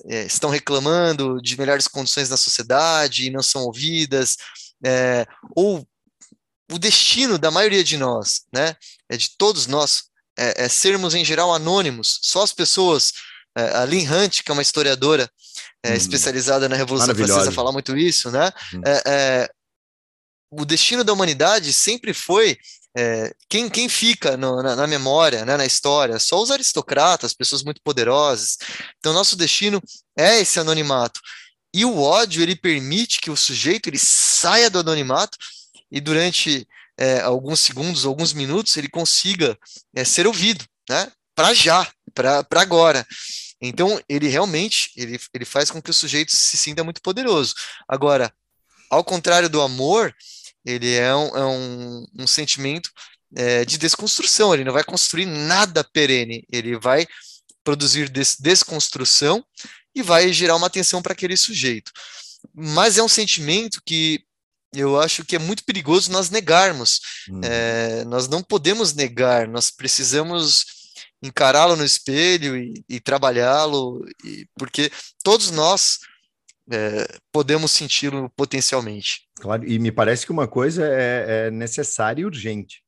é, estão reclamando de melhores condições na sociedade e não são ouvidas, é, ou o destino da maioria de nós, né, é de todos nós, é, é sermos em geral anônimos, só as pessoas, é, a Lynn Hunt, que é uma historiadora é, hum, especializada na Revolução Francesa, fala muito isso, né? Hum. O destino da humanidade sempre foi é, quem, quem fica no, na, na, memória, né, na história, só os aristocratas, pessoas muito poderosas. Então, nosso destino é esse anonimato. E o ódio, ele permite que o sujeito ele saia do anonimato e durante é, alguns segundos, alguns minutos, ele consiga é, ser ouvido, né, para já, para agora. Então, ele realmente ele, ele faz com que o sujeito se sinta muito poderoso. Agora, ao contrário do amor, ele é um, é um, um sentimento é, de desconstrução, ele não vai construir nada perene, ele vai produzir des desconstrução e vai gerar uma atenção para aquele sujeito. Mas é um sentimento que eu acho que é muito perigoso nós negarmos. Hum. É, nós não podemos negar, nós precisamos encará-lo no espelho e, e trabalhá-lo, porque todos nós é, podemos senti-lo potencialmente. Claro, e me parece que uma coisa é, é necessária e urgente.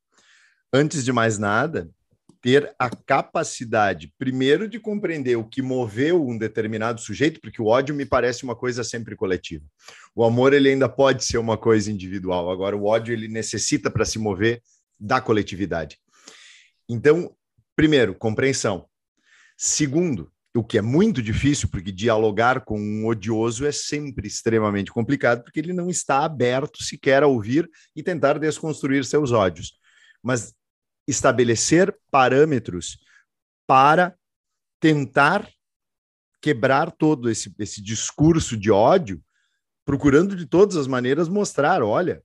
Antes de mais nada, ter a capacidade, primeiro, de compreender o que moveu um determinado sujeito, porque o ódio me parece uma coisa sempre coletiva. O amor ele ainda pode ser uma coisa individual. Agora, o ódio ele necessita para se mover da coletividade. Então, primeiro, compreensão. Segundo, o que é muito difícil, porque dialogar com um odioso é sempre extremamente complicado, porque ele não está aberto sequer a ouvir e tentar desconstruir seus ódios. Mas estabelecer parâmetros para tentar quebrar todo esse, esse discurso de ódio, procurando de todas as maneiras mostrar: olha,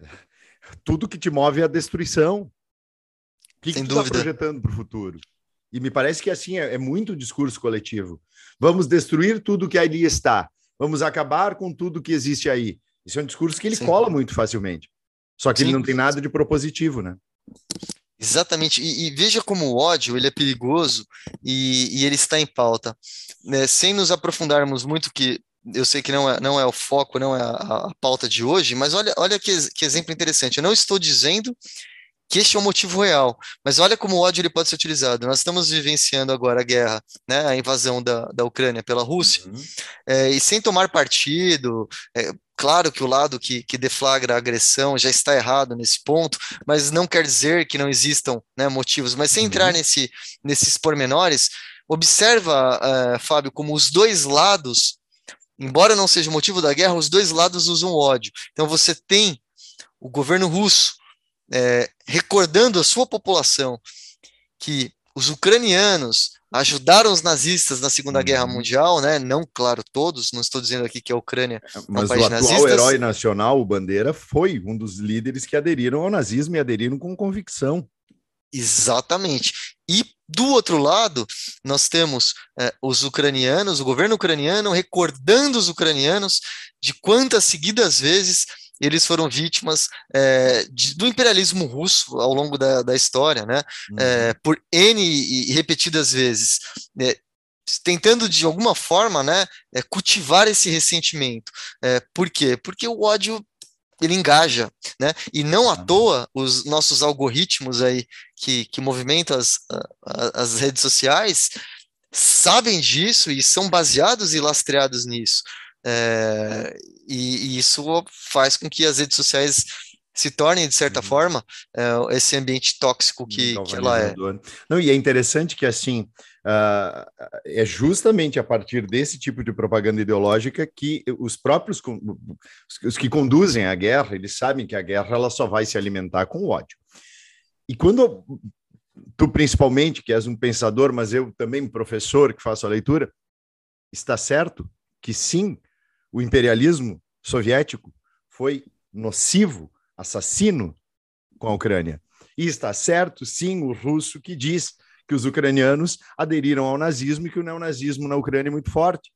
tudo que te move é a destruição. O que, Sem que tu está projetando para o futuro? E me parece que assim é, é muito discurso coletivo. Vamos destruir tudo que ali está. Vamos acabar com tudo que existe aí. Isso é um discurso que ele Sim. cola muito facilmente. Só que Sim. ele não tem nada de propositivo, né? Exatamente, e, e, veja como o ódio ele é perigoso e, e ele está em pauta. Né? Sem nos aprofundarmos muito, que eu sei que não é, não é o foco, não é a, a pauta de hoje, mas olha, olha que, que exemplo interessante. Eu não estou dizendo que este é o motivo real. Mas olha como o ódio ele pode ser utilizado. Nós estamos vivenciando agora a guerra, né, a invasão da, da Ucrânia pela Rússia, uhum. é, e sem tomar partido, é, Claro que o lado que, que, deflagra a agressão já está errado nesse ponto, mas não quer dizer que não existam né, motivos. Mas sem uhum. entrar nesse, nesses pormenores, observa, uh, Fábio, como os dois lados, embora não seja o motivo da guerra, os dois lados usam ódio. Então você tem o governo russo é, recordando a sua população que os ucranianos ajudaram os nazistas na Segunda uhum. Guerra Mundial, né? Não, claro, todos, não estou dizendo aqui que a Ucrânia é um Mas país o atual nazistas. herói nacional, o Bandeira, foi um dos líderes que aderiram ao nazismo e aderiram com convicção. Exatamente. E do outro lado, nós temos é, os ucranianos, o governo ucraniano recordando os ucranianos de quantas seguidas vezes eles foram vítimas é, de, do imperialismo russo ao longo da, da história, né? Uhum. É, por N e repetidas vezes. É, tentando de alguma forma né, é, cultivar esse ressentimento. Por quê? Porque o ódio ele engaja, né? E não à toa os nossos algoritmos aí que, que movimentam as, as redes sociais sabem disso e são baseados e lastreados nisso. É, e, e, isso faz com que as redes sociais se tornem, de certa uhum. forma, é, esse ambiente tóxico que, que ela é. Não, e é interessante que, assim, uh, é justamente a partir desse tipo de propaganda ideológica que os próprios, os que conduzem a guerra, eles sabem que a guerra ela só vai se alimentar com ódio. E quando tu, principalmente, que és um pensador, mas eu também professor que faço a leitura, está certo que sim, o imperialismo soviético foi nocivo, assassino com a Ucrânia. E está certo, sim, o russo que diz que os ucranianos aderiram ao nazismo e que o neonazismo na Ucrânia é muito forte.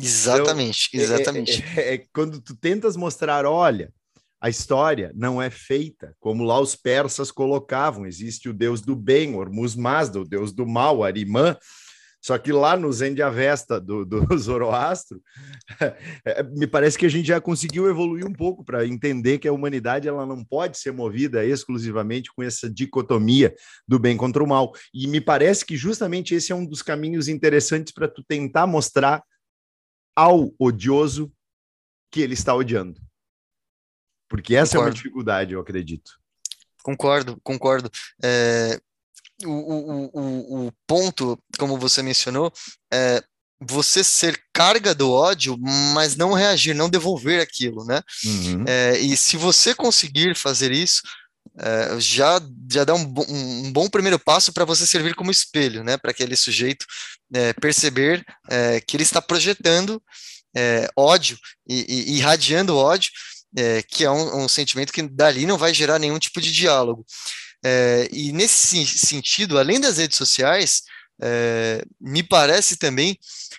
Exatamente, então, exatamente. É, é, é, quando tu tentas mostrar, olha, a história não é feita como lá os persas colocavam. Existe o deus do bem, Hormuz Mazda, o deus do mal, Arimã, só que lá no Zen de Avesta do, do Zoroastro, é, me parece que a gente já conseguiu evoluir um pouco para entender que a humanidade ela não pode ser movida exclusivamente com essa dicotomia do bem contra o mal. E me parece que justamente esse é um dos caminhos interessantes para tu tentar mostrar ao odioso que ele está odiando. Porque essa concordo. é uma dificuldade, eu acredito. Concordo, concordo. É, o, o, o, o ponto, como você mencionou, é você ser carga do ódio, mas não reagir, não devolver aquilo, né? Uhum. É, e se você conseguir fazer isso, é, já, já dá um, um, bom primeiro passo para você servir como espelho, né? Para aquele sujeito é, perceber é, que ele está projetando é, ódio e, e, irradiando ódio, é, que é um, um sentimento que dali não vai gerar nenhum tipo de diálogo. É, e nesse sentido, além das redes sociais, é, me parece também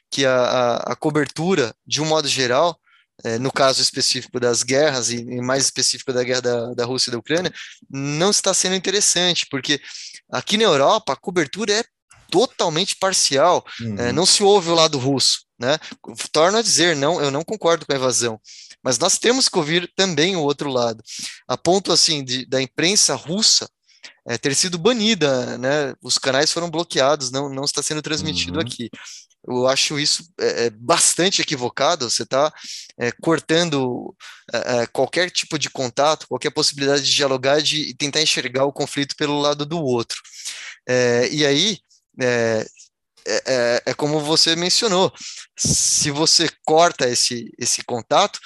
que a, a, a, cobertura, de um modo geral, é, no caso específico das guerras, e, e mais específico da guerra da, da Rússia e da Ucrânia, não está sendo interessante, porque aqui na Europa a cobertura é totalmente parcial, uhum. é, não se ouve o lado russo. Né? Torno a dizer, não, eu não concordo com a invasão, mas nós temos que ouvir também o outro lado. A ponto assim de, da imprensa russa é, ter sido banida, né? Os canais foram bloqueados, não, não está sendo transmitido uhum. aqui. Eu acho isso é, é bastante equivocado. Você está é, cortando é, é, qualquer tipo de contato, qualquer possibilidade de dialogar de, e tentar enxergar o conflito pelo lado do outro. E aí, é, é, como você mencionou, se você corta esse, esse contato,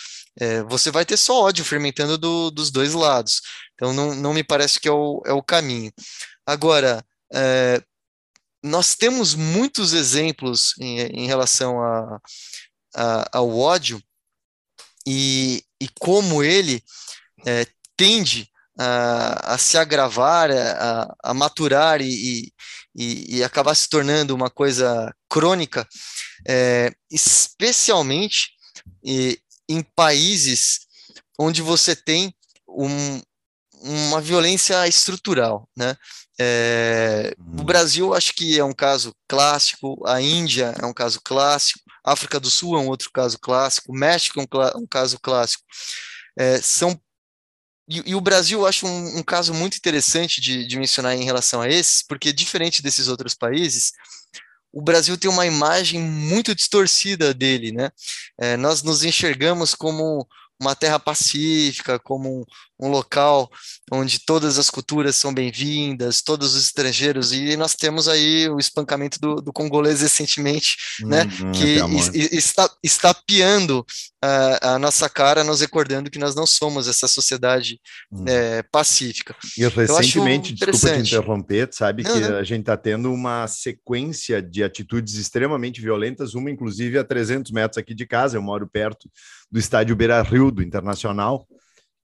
você vai ter só ódio fermentando do, dos dois lados. Então, não, não me parece que é o, é o caminho. Agora, nós temos muitos exemplos em, em relação a, a, ao ódio e, e como ele é, tende a, a, se agravar, a, a maturar e, e, e, acabar se tornando uma coisa crônica, é, especialmente em países onde você tem um, uma violência estrutural, né? É, o uhum. Brasil acho que é um caso clássico, a Índia é um caso clássico, a África do Sul é um outro caso clássico, o México é um, um caso clássico. É, são e, e, o Brasil eu acho um, um caso muito interessante de, de, mencionar em relação a esses, porque diferente desses outros países, o Brasil tem uma imagem muito distorcida dele, né? É, nós nos enxergamos como uma terra pacífica, como um, local onde todas as culturas são bem-vindas, todos os estrangeiros, e nós temos aí o espancamento do, do congolês recentemente, né, uhum, que está, está piando a, a, nossa cara, nos recordando que nós não somos essa sociedade uhum. é, pacífica. E recentemente, desculpa te interromper, sabe não, que não. a gente está tendo uma sequência de atitudes extremamente violentas, uma inclusive a 300 metros aqui de casa, eu moro perto do estádio Beira-Rio, do Internacional,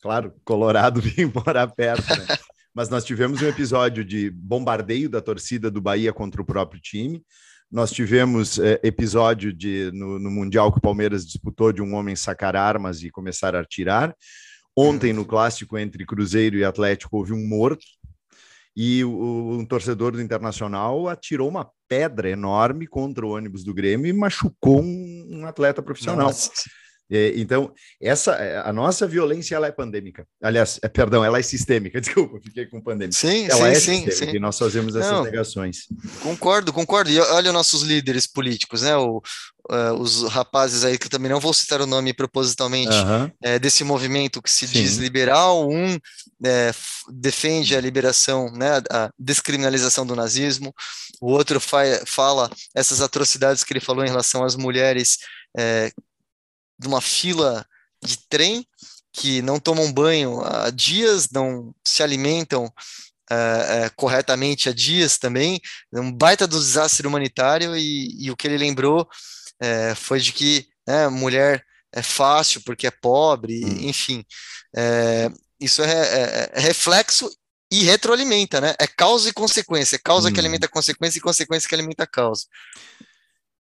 Claro, Colorado vem morar perto, né? Mas nós tivemos um episódio de bombardeio da torcida do Bahia contra o próprio time. Nós tivemos é, episódio de, no, no, Mundial que o Palmeiras disputou de um homem sacar armas e começar a atirar. Ontem, no clássico entre Cruzeiro e Atlético, houve um morto. E o, um torcedor do Internacional atirou uma pedra enorme contra o ônibus do Grêmio e machucou um, um atleta profissional. Nossa. É, então, essa é, a nossa violência ela é pandêmica. Aliás, é, perdão, ela é sistêmica. Desculpa, fiquei com pandêmica. Sim, ela sim, é sim, sim. E nós fazemos essas Não, negações. Concordo, concordo. E olha nossos líderes políticos, né? O, uh, os rapazes aí que também não vou citar o nome propositalmente é, desse movimento que se sim. diz liberal. Um é, defende a liberação, né? A descriminalização do nazismo. O outro fa fala essas atrocidades que ele falou em relação às mulheres é, de uma fila de trem que não tomam banho há dias, não se alimentam uh, uh, corretamente há dias também, é um baita do desastre humanitário e, e o que ele lembrou uh, foi de que né, mulher é fácil porque é pobre, hum. enfim, isso é, é, é, reflexo e retroalimenta, né? É causa e consequência, é causa hum. que alimenta consequência e consequência que alimenta causa.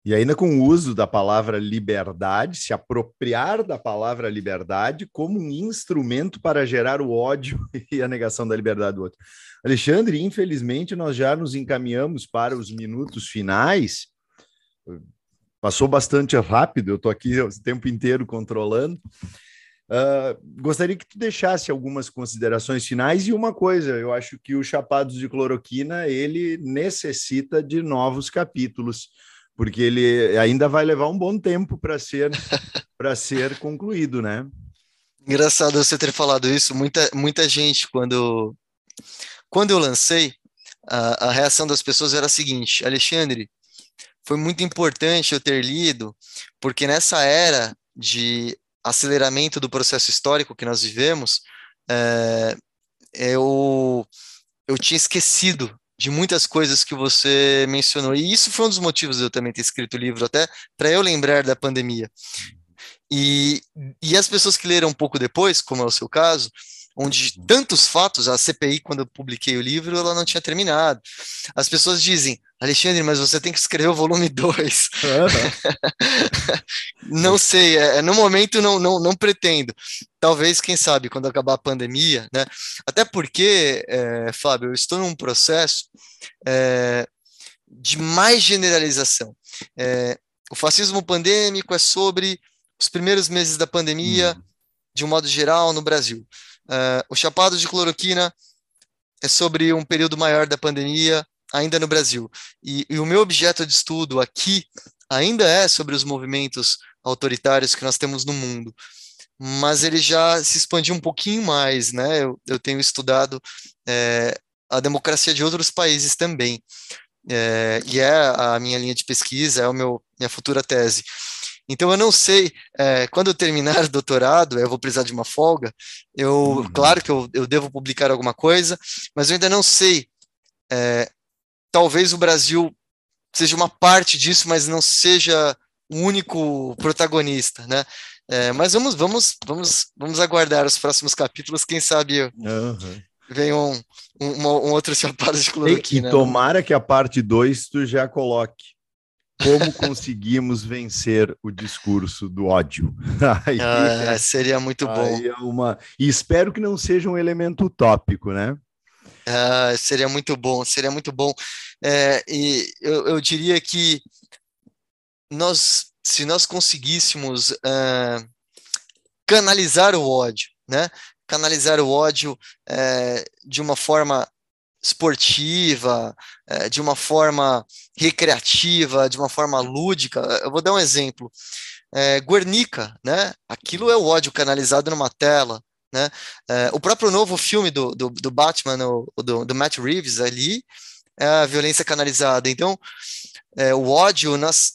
E ainda com o uso da palavra liberdade, se apropriar da palavra liberdade como um instrumento para gerar o ódio e a negação da liberdade do outro. Alexandre, infelizmente, nós já nos encaminhamos para os minutos finais. Passou bastante rápido, eu estou aqui o tempo inteiro controlando. Uh, gostaria que tu deixasse algumas considerações finais e uma coisa, eu acho que o Chapados de Cloroquina ele necessita de novos capítulos porque ele ainda vai levar um bom tempo para ser para ser concluído, né? Engraçado você ter falado isso. Muita, muita gente, quando, quando eu lancei, a, a reação das pessoas era a seguinte: Alexandre, foi muito importante eu ter lido, porque nessa era de aceleramento do processo histórico que nós vivemos, é, eu, eu tinha esquecido de muitas coisas que você mencionou. E isso foi um dos motivos de eu também ter escrito o livro, até para eu lembrar da pandemia. E, e as pessoas que leram um pouco depois, como é o seu caso, onde tantos fatos, a CPI, quando eu publiquei o livro, ela não tinha terminado. As pessoas dizem, Alexandre, mas você tem que escrever o volume 2. Uhum. não sei, é, é, no momento não, não, não pretendo. Talvez, quem sabe, quando acabar a pandemia, né? Até porque, é, Fábio, eu estou num processo é, de mais generalização. É, o fascismo pandêmico é sobre os primeiros meses da pandemia, uhum. de um modo geral, no Brasil. Uh, o chapado de cloroquina é sobre um período maior da pandemia, ainda no Brasil. E, e, o meu objeto de estudo aqui ainda é sobre os movimentos autoritários que nós temos no mundo, mas ele já se expandiu um pouquinho mais, né? Eu, eu tenho estudado é, a democracia de outros países também, é, e é a minha linha de pesquisa, é o meu minha futura tese. Então eu não sei, é, quando eu terminar o doutorado, eu vou precisar de uma folga, eu, uhum. claro que eu, eu devo publicar alguma coisa, mas eu ainda não sei é, talvez o Brasil seja uma parte disso, mas não seja o único protagonista, né? É, mas vamos, vamos, vamos, vamos aguardar os próximos capítulos, quem sabe uhum. vem um, um, um, outro chapado de cloroquina. E né? tomara que a parte 2 tu já coloque. Como conseguimos vencer o discurso do ódio? aí, ah, seria muito bom. É uma... E espero que não seja um elemento utópico, né? Ah, seria muito bom, seria muito bom. É, e eu, eu, diria que nós, se nós conseguíssemos uh, canalizar o ódio, né? Canalizar o ódio é, de uma forma esportiva, é, de uma forma recreativa, de uma forma lúdica. Eu vou dar um exemplo. É, Guernica, né? Aquilo é o ódio canalizado numa tela. Né? É, o próprio novo filme do, do, do Batman, o, do, do, Matt Reeves ali, é a violência canalizada. Então, é, o ódio, nós,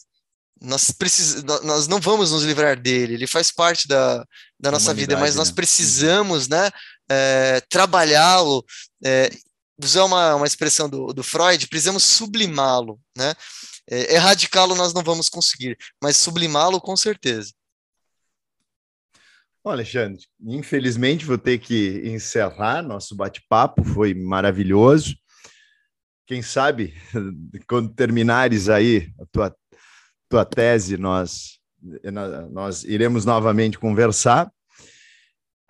nós, precis, nós não vamos nos livrar dele, ele faz parte da, da nossa vida, mas nós né? precisamos né, é, trabalhá-lo, é, usar uma, uma expressão do, do Freud, precisamos sublimá-lo, né? É, erradicá-lo nós não vamos conseguir, mas sublimá-lo com certeza. Bom, Alexandre, infelizmente vou ter que encerrar nosso bate-papo, foi maravilhoso. Quem sabe, quando terminares aí a tua, tua tese, nós, nós iremos novamente conversar.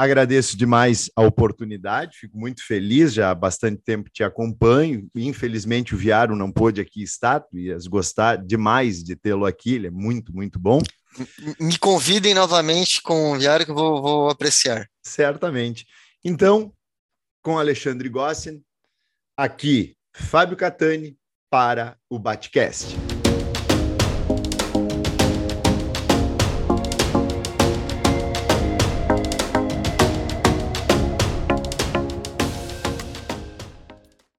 Agradeço demais a oportunidade, fico muito feliz, já há bastante tempo te acompanho. Infelizmente o Viaro não pôde aqui estar, tu ias gostar demais de tê-lo aqui, ele é muito, muito bom. Me convidem novamente com o Viário que eu vou, vou apreciar. Certamente. Então, com Alexandre Gossin, aqui Fábio Catani para o Batcast.